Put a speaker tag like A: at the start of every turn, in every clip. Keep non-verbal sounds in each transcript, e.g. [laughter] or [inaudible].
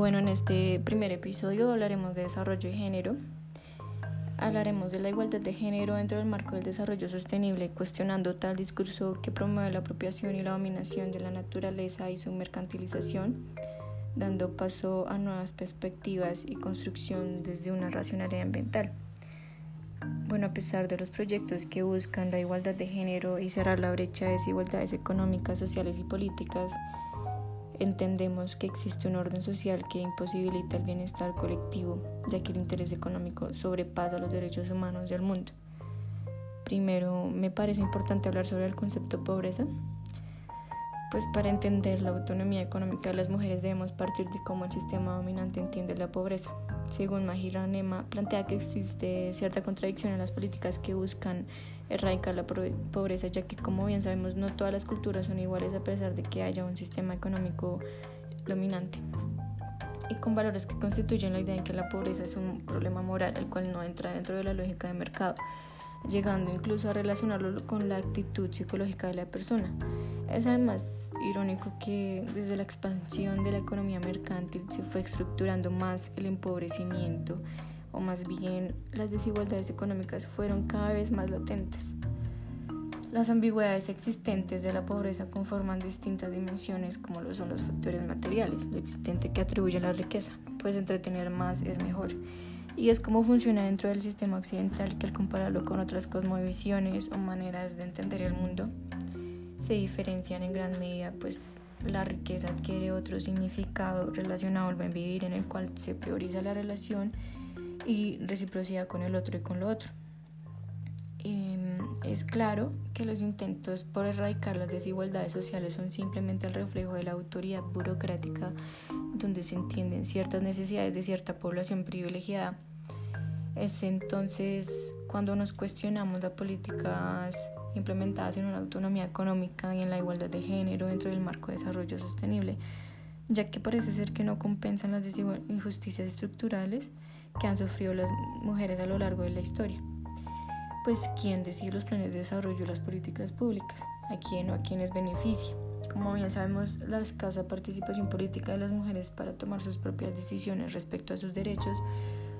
A: Bueno, en este primer episodio hablaremos de desarrollo y género. Hablaremos de la igualdad de género dentro del marco del desarrollo sostenible, cuestionando tal discurso que promueve la apropiación y la dominación de la naturaleza y su mercantilización, dando paso a nuevas perspectivas y construcción desde una racionalidad ambiental. Bueno, a pesar de los proyectos que buscan la igualdad de género y cerrar la brecha de desigualdades económicas, sociales y políticas, entendemos que existe un orden social que imposibilita el bienestar colectivo, ya que el interés económico sobrepasa los derechos humanos del mundo. Primero, me parece importante hablar sobre el concepto pobreza, pues para entender la autonomía económica de las mujeres debemos partir de cómo el sistema dominante entiende la pobreza. Según Mahira Nema, plantea que existe cierta contradicción en las políticas que buscan erradicar la pobreza, ya que como bien sabemos no todas las culturas son iguales a pesar de que haya un sistema económico dominante y con valores que constituyen la idea de que la pobreza es un problema moral, el cual no entra dentro de la lógica de mercado, llegando incluso a relacionarlo con la actitud psicológica de la persona. Es además irónico que desde la expansión de la economía mercantil se fue estructurando más el empobrecimiento o más bien las desigualdades económicas fueron cada vez más latentes. Las ambigüedades existentes de la pobreza conforman distintas dimensiones como lo son los factores materiales, lo existente que atribuye la riqueza, pues entretener más es mejor. Y es como funciona dentro del sistema occidental que al compararlo con otras cosmovisiones o maneras de entender el mundo, se diferencian en gran medida, pues la riqueza adquiere otro significado relacionado al buen vivir en el cual se prioriza la relación y reciprocidad con el otro y con lo otro. Em, es claro que los intentos por erradicar las desigualdades sociales son simplemente el reflejo de la autoridad burocrática donde se entienden ciertas necesidades de cierta población privilegiada. Es entonces cuando nos cuestionamos las políticas implementadas en una autonomía económica y en la igualdad de género dentro del marco de desarrollo sostenible, ya que parece ser que no compensan las injusticias estructurales que han sufrido las mujeres a lo largo de la historia. Pues, ¿quién decide los planes de desarrollo y las políticas públicas? ¿A quién o a quiénes beneficia? Como bien sabemos, la escasa participación política de las mujeres para tomar sus propias decisiones respecto a sus derechos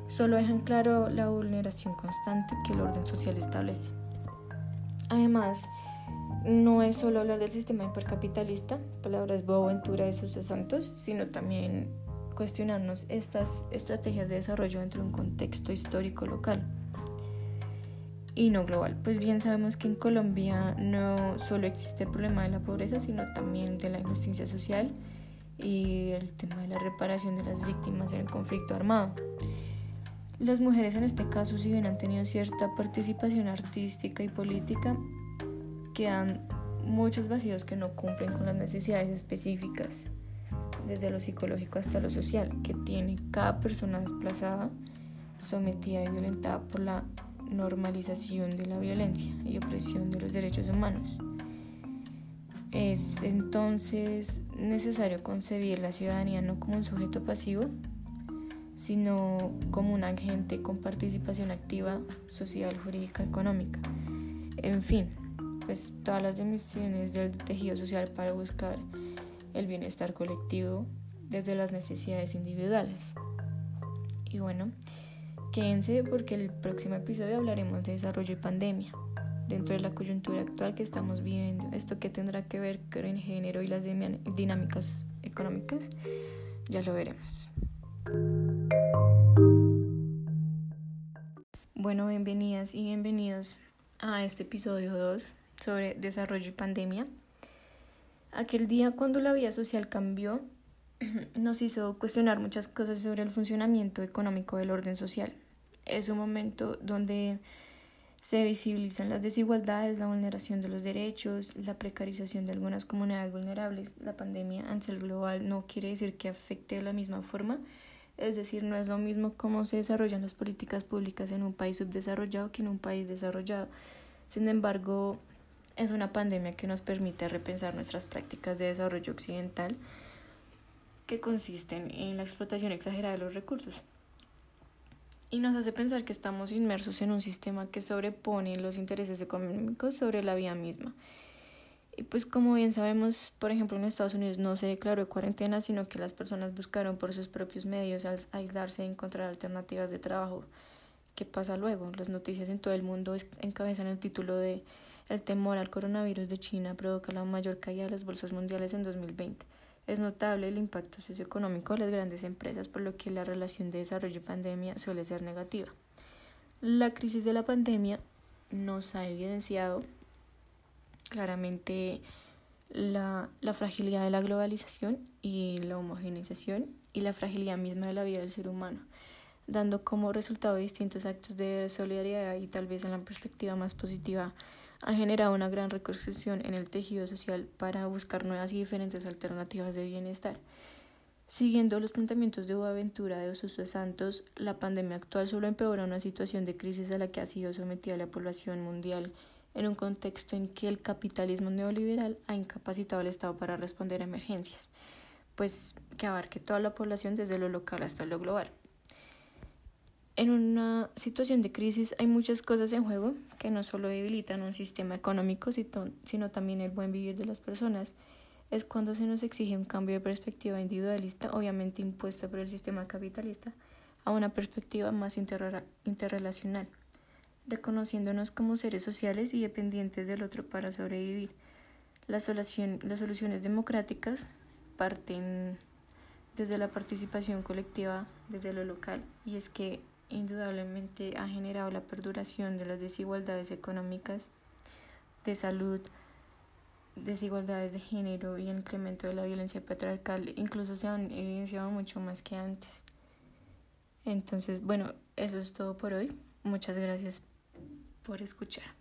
A: solo dejan claro la vulneración constante que el orden social establece. Además, no es solo hablar del sistema hipercapitalista, palabras Boaventura de sus santos, sino también cuestionarnos estas estrategias de desarrollo dentro de un contexto histórico local y no global. Pues bien sabemos que en Colombia no solo existe el problema de la pobreza, sino también de la injusticia social y el tema de la reparación de las víctimas en el conflicto armado. Las mujeres en este caso, si bien han tenido cierta participación artística y política, quedan muchos vacíos que no cumplen con las necesidades específicas desde lo psicológico hasta lo social, que tiene cada persona desplazada, sometida y violentada por la normalización de la violencia y opresión de los derechos humanos. Es entonces necesario concebir la ciudadanía no como un sujeto pasivo, sino como un agente con participación activa social, jurídica, económica. En fin, pues todas las dimensiones del tejido social para buscar el bienestar colectivo desde las necesidades individuales. Y bueno, quédense porque el próximo episodio hablaremos de desarrollo y pandemia dentro de la coyuntura actual que estamos viviendo. Esto que tendrá que ver con el género y las dinámicas económicas, ya lo veremos. Bueno, bienvenidas y bienvenidos a este episodio 2 sobre desarrollo y pandemia. Aquel día cuando la vida social cambió, [clears throat] nos hizo cuestionar muchas cosas sobre el funcionamiento económico del orden social. Es un momento donde se visibilizan las desigualdades, la vulneración de los derechos, la precarización de algunas comunidades vulnerables. La pandemia a global no quiere decir que afecte de la misma forma, es decir, no es lo mismo cómo se desarrollan las políticas públicas en un país subdesarrollado que en un país desarrollado. Sin embargo, es una pandemia que nos permite repensar nuestras prácticas de desarrollo occidental que consisten en la explotación exagerada de los recursos. Y nos hace pensar que estamos inmersos en un sistema que sobrepone los intereses económicos sobre la vida misma. Y pues como bien sabemos, por ejemplo, en Estados Unidos no se declaró cuarentena, sino que las personas buscaron por sus propios medios aislarse y encontrar alternativas de trabajo. ¿Qué pasa luego? Las noticias en todo el mundo encabezan el título de El temor al coronavirus de China provoca la mayor caída de las bolsas mundiales en 2020. Es notable el impacto socioeconómico de las grandes empresas, por lo que la relación de desarrollo y pandemia suele ser negativa. La crisis de la pandemia nos ha evidenciado claramente la, la, fragilidad de la globalización y la homogeneización y la fragilidad misma de la vida del ser humano, dando como resultado distintos actos de solidaridad y tal vez en la perspectiva más positiva ha generado una gran reconstrucción en el tejido social para buscar nuevas y diferentes alternativas de bienestar. Siguiendo los planteamientos de Boaventura de Osuso Santos, la pandemia actual solo empeora una situación de crisis a la que ha sido sometida la población mundial en un contexto en que el capitalismo neoliberal ha incapacitado al Estado para responder a emergencias, pues que abarque toda la población desde lo local hasta lo global. En una situación de crisis hay muchas cosas en juego que no solo debilitan un sistema económico, sino también el buen vivir de las personas. Es cuando se nos exige un cambio de perspectiva individualista, obviamente impuesta por el sistema capitalista, a una perspectiva más interrelacional reconociéndonos como seres sociales y dependientes del otro para sobrevivir. Las, las soluciones democráticas parten desde la participación colectiva, desde lo local, y es que indudablemente ha generado la perduración de las desigualdades económicas, de salud, desigualdades de género y el incremento de la violencia patriarcal, incluso se han evidenciado mucho más que antes. Entonces, bueno, eso es todo por hoy. Muchas gracias por escuchar.